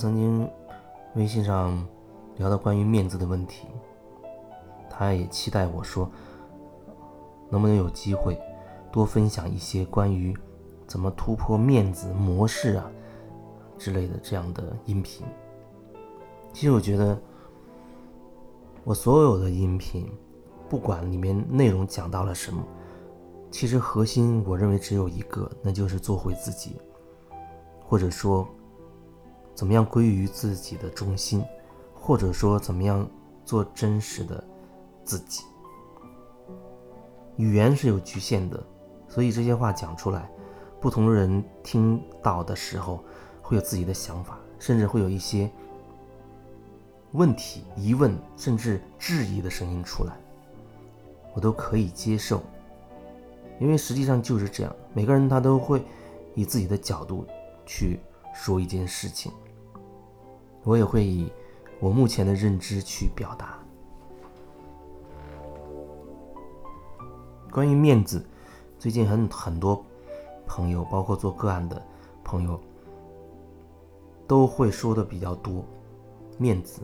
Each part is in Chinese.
曾经微信上聊到关于面子的问题，他也期待我说，能不能有机会多分享一些关于怎么突破面子模式啊之类的这样的音频。其实我觉得，我所有的音频，不管里面内容讲到了什么，其实核心我认为只有一个，那就是做回自己，或者说。怎么样归于自己的中心，或者说怎么样做真实的自己？语言是有局限的，所以这些话讲出来，不同人听到的时候会有自己的想法，甚至会有一些问题、疑问，甚至质疑的声音出来，我都可以接受，因为实际上就是这样，每个人他都会以自己的角度去说一件事情。我也会以我目前的认知去表达。关于面子，最近很很多朋友，包括做个案的朋友，都会说的比较多。面子，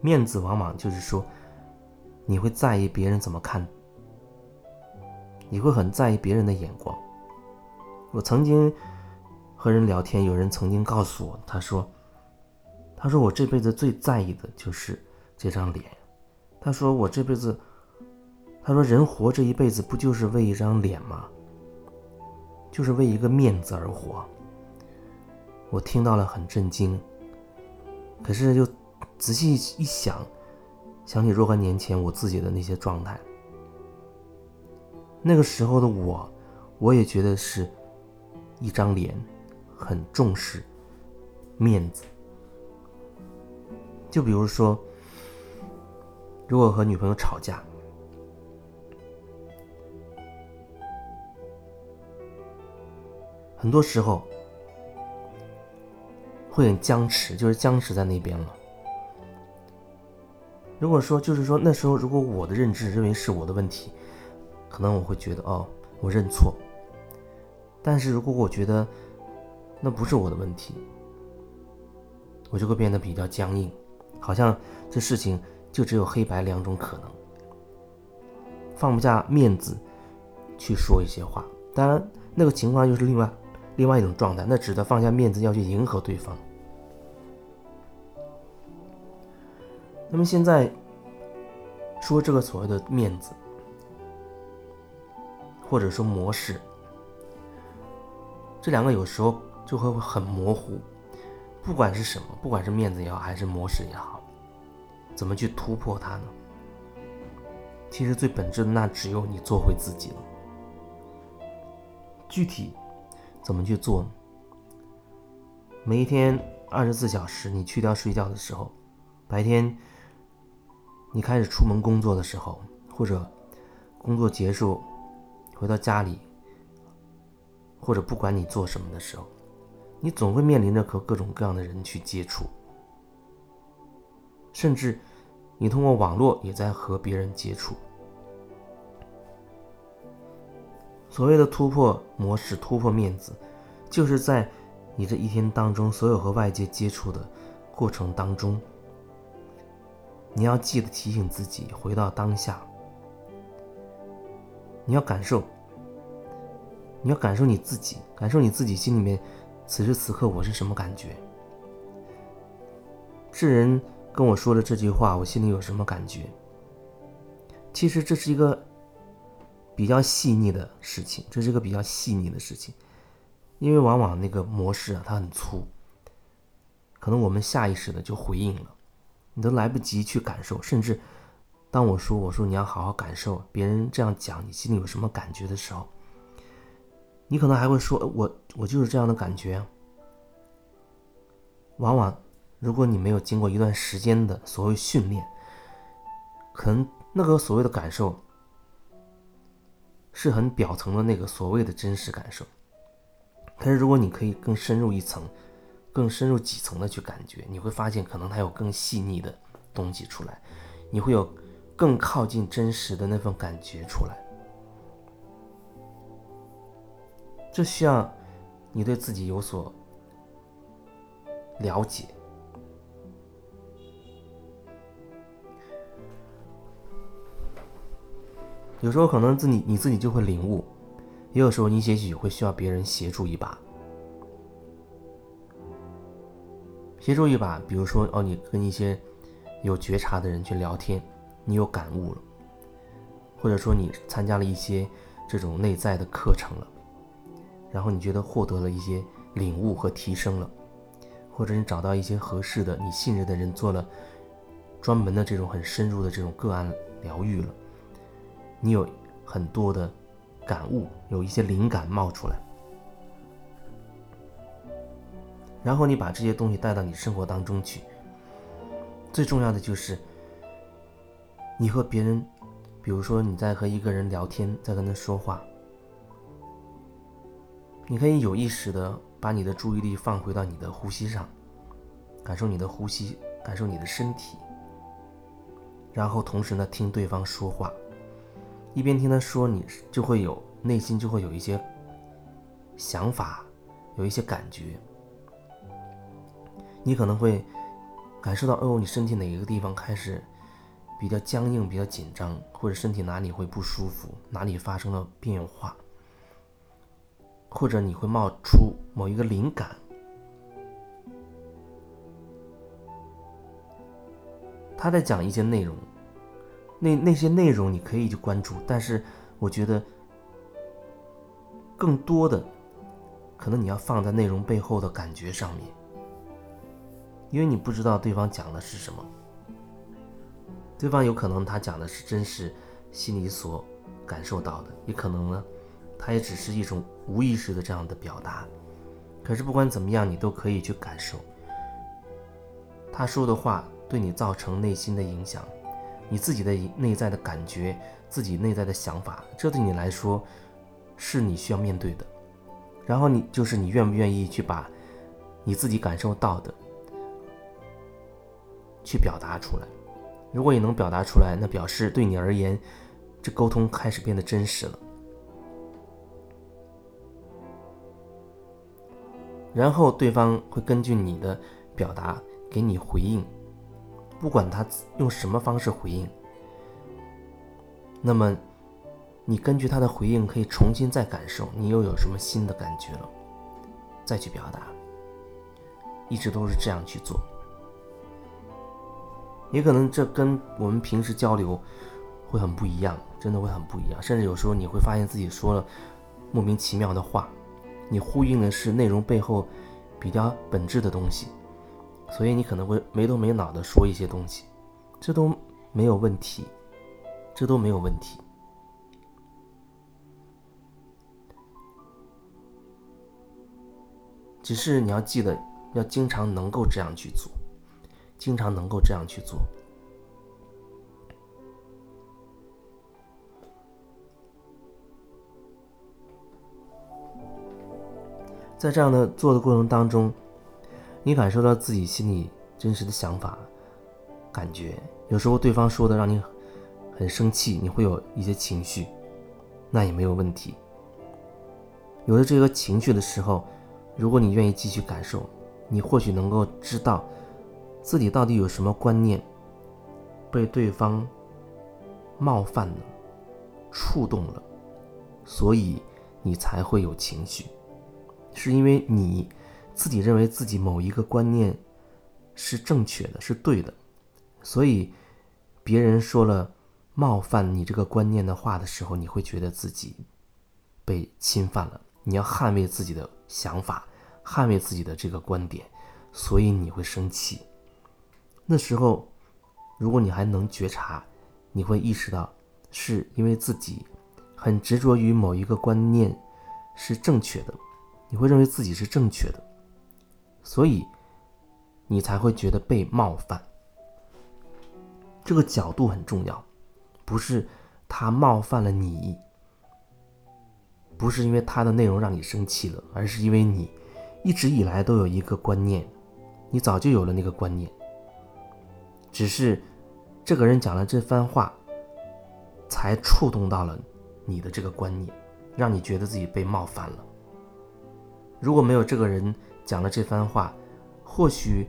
面子往往就是说，你会在意别人怎么看，你会很在意别人的眼光。我曾经和人聊天，有人曾经告诉我，他说。他说：“我这辈子最在意的就是这张脸。”他说：“我这辈子，他说人活这一辈子不就是为一张脸吗？就是为一个面子而活。”我听到了很震惊，可是又仔细一想，想起若干年前我自己的那些状态，那个时候的我，我也觉得是一张脸，很重视面子。就比如说，如果和女朋友吵架，很多时候会很僵持，就是僵持在那边了。如果说，就是说那时候，如果我的认知认为是我的问题，可能我会觉得哦，我认错。但是如果我觉得那不是我的问题，我就会变得比较僵硬。好像这事情就只有黑白两种可能，放不下面子去说一些话。当然，那个情况又是另外另外一种状态，那指的放下面子要去迎合对方。那么现在说这个所谓的面子，或者说模式，这两个有时候就会很模糊。不管是什么，不管是面子也好，还是模式也好，怎么去突破它呢？其实最本质的那只有你做回自己了。具体怎么去做？每一天二十四小时，你去掉睡觉的时候，白天你开始出门工作的时候，或者工作结束回到家里，或者不管你做什么的时候。你总会面临着和各种各样的人去接触，甚至你通过网络也在和别人接触。所谓的突破模式、突破面子，就是在你这一天当中所有和外界接触的过程当中，你要记得提醒自己回到当下，你要感受，你要感受你自己，感受你自己心里面。此时此刻我是什么感觉？智人跟我说的这句话，我心里有什么感觉？其实这是一个比较细腻的事情，这是一个比较细腻的事情，因为往往那个模式啊，它很粗，可能我们下意识的就回应了，你都来不及去感受，甚至当我说我说你要好好感受别人这样讲，你心里有什么感觉的时候。你可能还会说：“我我就是这样的感觉。”往往，如果你没有经过一段时间的所谓训练，可能那个所谓的感受是很表层的那个所谓的真实感受。但是，如果你可以更深入一层、更深入几层的去感觉，你会发现，可能它有更细腻的东西出来，你会有更靠近真实的那份感觉出来。这需要你对自己有所了解有时候可能自己你自己就会领悟，也有时候你也许会需要别人协助一把。协助一把，比如说哦，你跟一些有觉察的人去聊天，你有感悟了，或者说你参加了一些这种内在的课程了。然后你觉得获得了一些领悟和提升了，或者你找到一些合适的、你信任的人做了专门的这种很深入的这种个案疗愈了，你有很多的感悟，有一些灵感冒出来。然后你把这些东西带到你生活当中去。最重要的就是，你和别人，比如说你在和一个人聊天，在跟他说话，你可以有意识的把你的注意力放回到你的呼吸上，感受你的呼吸，感受你的身体，然后同时呢听对方说话，一边听他说，你就会有内心就会有一些想法，有一些感觉。你可能会感受到，哦，你身体哪一个地方开始比较僵硬、比较紧张，或者身体哪里会不舒服，哪里发生了变化，或者你会冒出某一个灵感。他在讲一些内容，那那些内容你可以去关注，但是我觉得更多的可能你要放在内容背后的感觉上面。因为你不知道对方讲的是什么，对方有可能他讲的是真实心里所感受到的，也可能呢，他也只是一种无意识的这样的表达。可是不管怎么样，你都可以去感受他说的话对你造成内心的影响，你自己的内在的感觉，自己内在的想法，这对你来说是你需要面对的。然后你就是你愿不愿意去把你自己感受到的。去表达出来，如果你能表达出来，那表示对你而言，这沟通开始变得真实了。然后对方会根据你的表达给你回应，不管他用什么方式回应，那么你根据他的回应可以重新再感受，你又有什么新的感觉了，再去表达，一直都是这样去做。也可能这跟我们平时交流会很不一样，真的会很不一样。甚至有时候你会发现自己说了莫名其妙的话，你呼应的是内容背后比较本质的东西，所以你可能会没头没脑的说一些东西，这都没有问题，这都没有问题。只是你要记得，要经常能够这样去做。经常能够这样去做，在这样的做的过程当中，你感受到自己心里真实的想法、感觉。有时候对方说的让你很生气，你会有一些情绪，那也没有问题。有了这个情绪的时候，如果你愿意继续感受，你或许能够知道。自己到底有什么观念被对方冒犯了、触动了，所以你才会有情绪，是因为你自己认为自己某一个观念是正确的、是对的，所以别人说了冒犯你这个观念的话的时候，你会觉得自己被侵犯了。你要捍卫自己的想法，捍卫自己的这个观点，所以你会生气。那时候，如果你还能觉察，你会意识到，是因为自己很执着于某一个观念是正确的，你会认为自己是正确的，所以你才会觉得被冒犯。这个角度很重要，不是他冒犯了你，不是因为他的内容让你生气了，而是因为你一直以来都有一个观念，你早就有了那个观念。只是，这个人讲了这番话，才触动到了你的这个观念，让你觉得自己被冒犯了。如果没有这个人讲了这番话，或许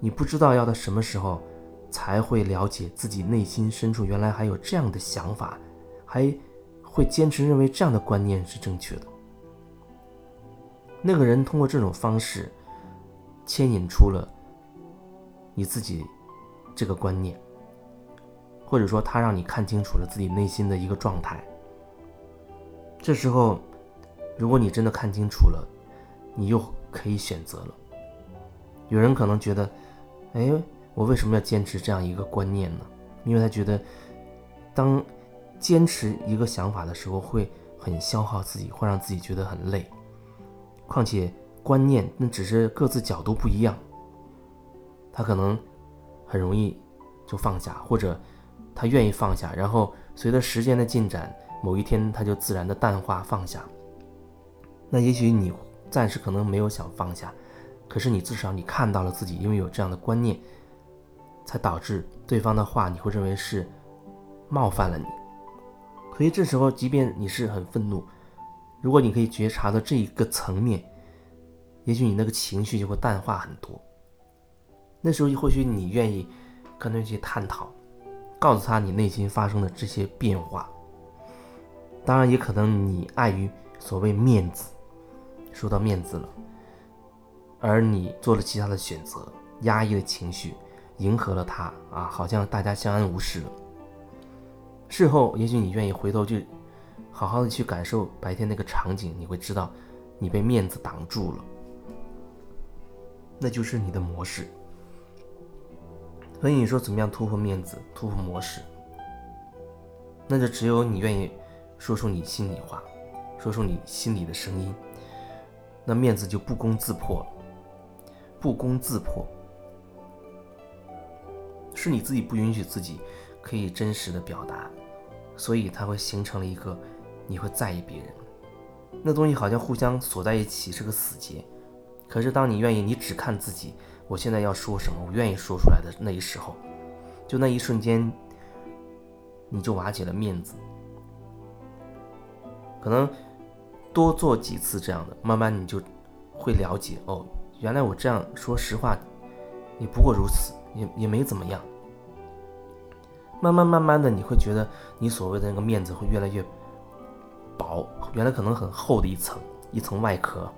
你不知道要到什么时候才会了解自己内心深处原来还有这样的想法还会坚持认为这样的观念是正确的。那个人通过这种方式牵引出了你自己这个观念，或者说他让你看清楚了自己内心的一个状态。这时候，如果你真的看清楚了，你又可以选择了。有人可能觉得，哎，我为什么要坚持这样一个观念呢？因为他觉得，当坚持一个想法的时候，会很消耗自己，会让自己觉得很累。况且观念那只是各自角度不一样，他可能很容易就放下，或者他愿意放下，然后随着时间的进展，某一天他就自然的淡化放下。那也许你暂时可能没有想放下。可是你至少你看到了自己，因为有这样的观念，才导致对方的话你会认为是冒犯了你。所以这时候，即便你是很愤怒，如果你可以觉察到这一个层面，也许你那个情绪就会淡化很多。那时候或许你愿意跟他去探讨，告诉他你内心发生的这些变化。当然，也可能你碍于所谓面子，说到面子了。而你做了其他的选择，压抑了情绪，迎合了他啊，好像大家相安无事了。事后，也许你愿意回头去，好好的去感受白天那个场景，你会知道，你被面子挡住了，那就是你的模式。所以你说怎么样突破面子，突破模式？那就只有你愿意说出你心里话，说出你心里的声音，那面子就不攻自破了。不攻自破，是你自己不允许自己可以真实的表达，所以它会形成了一个你会在意别人，那东西好像互相锁在一起是个死结。可是当你愿意，你只看自己，我现在要说什么，我愿意说出来的那一时候，就那一瞬间，你就瓦解了面子。可能多做几次这样的，慢慢你就会了解哦。原来我这样说实话，也不过如此，也也没怎么样。慢慢慢慢的，你会觉得你所谓的那个面子会越来越薄。原来可能很厚的一层，一层外壳，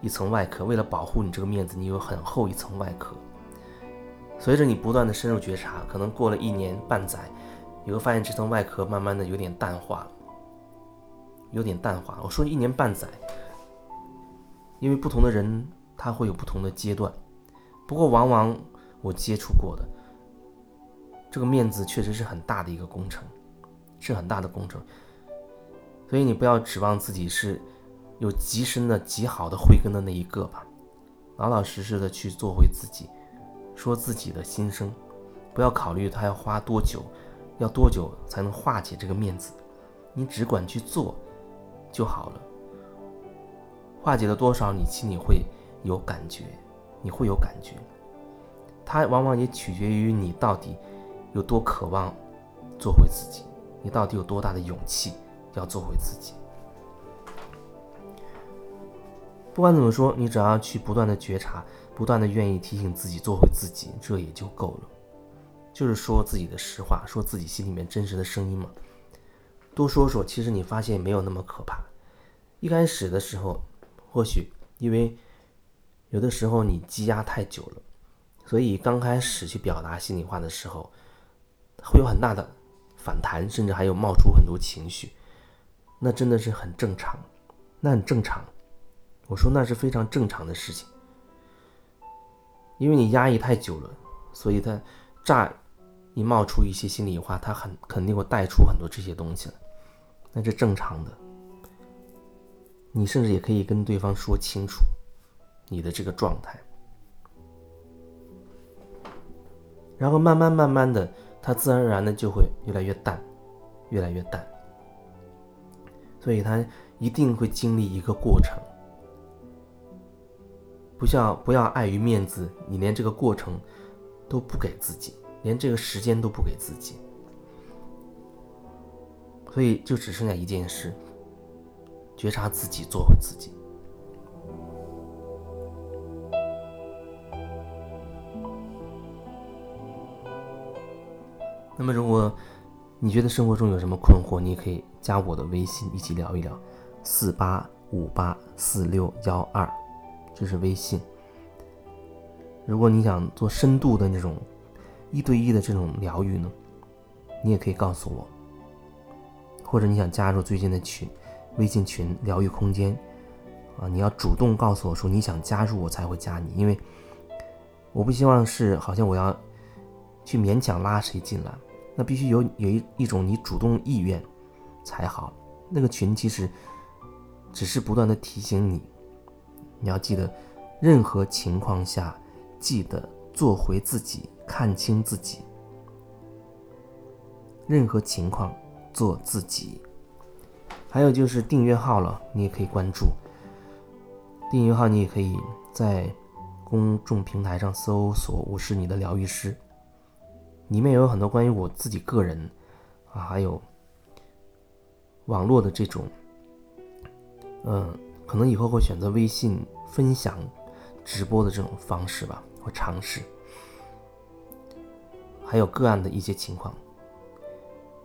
一层外壳。为了保护你这个面子，你有很厚一层外壳。随着你不断的深入觉察，可能过了一年半载，你会发现这层外壳慢慢的有点淡化，有点淡化。我说一年半载，因为不同的人。他会有不同的阶段，不过往往我接触过的这个面子确实是很大的一个工程，是很大的工程。所以你不要指望自己是有极深的、极好的慧根的那一个吧，老老实实的去做回自己，说自己的心声，不要考虑他要花多久，要多久才能化解这个面子，你只管去做就好了。化解了多少，你心里会。有感觉，你会有感觉。它往往也取决于你到底有多渴望做回自己，你到底有多大的勇气要做回自己。不管怎么说，你只要去不断的觉察，不断的愿意提醒自己做回自己，这也就够了。就是说自己的实话，说自己心里面真实的声音嘛。多说说，其实你发现没有那么可怕。一开始的时候，或许因为。有的时候你积压太久了，所以刚开始去表达心里话的时候，会有很大的反弹，甚至还有冒出很多情绪，那真的是很正常，那很正常。我说那是非常正常的事情，因为你压抑太久了，所以它乍一冒出一些心里话，他很肯定会带出很多这些东西来，那是正常的。你甚至也可以跟对方说清楚。你的这个状态，然后慢慢慢慢的，它自然而然的就会越来越淡，越来越淡。所以它一定会经历一个过程，不要不要碍于面子，你连这个过程都不给自己，连这个时间都不给自己，所以就只剩下一件事：觉察自己，做回自己。那么，如果你觉得生活中有什么困惑，你也可以加我的微信一起聊一聊，四八五八四六幺二，这是微信。如果你想做深度的那种一对一的这种疗愈呢，你也可以告诉我，或者你想加入最近的群，微信群疗愈空间，啊，你要主动告诉我说你想加入，我才会加你，因为我不希望是好像我要去勉强拉谁进来。那必须有有一一种你主动意愿才好。那个群其实只是不断的提醒你，你要记得，任何情况下记得做回自己，看清自己。任何情况做自己。还有就是订阅号了，你也可以关注。订阅号你也可以在公众平台上搜索“我是你的疗愈师”。里面也有很多关于我自己个人啊，还有网络的这种，嗯，可能以后会选择微信分享直播的这种方式吧，会尝试。还有个案的一些情况，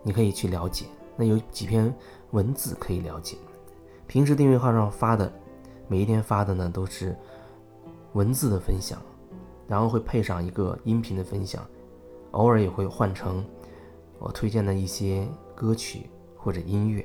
你可以去了解。那有几篇文字可以了解。平时订阅号上发的，每一天发的呢都是文字的分享，然后会配上一个音频的分享。偶尔也会换成我推荐的一些歌曲或者音乐。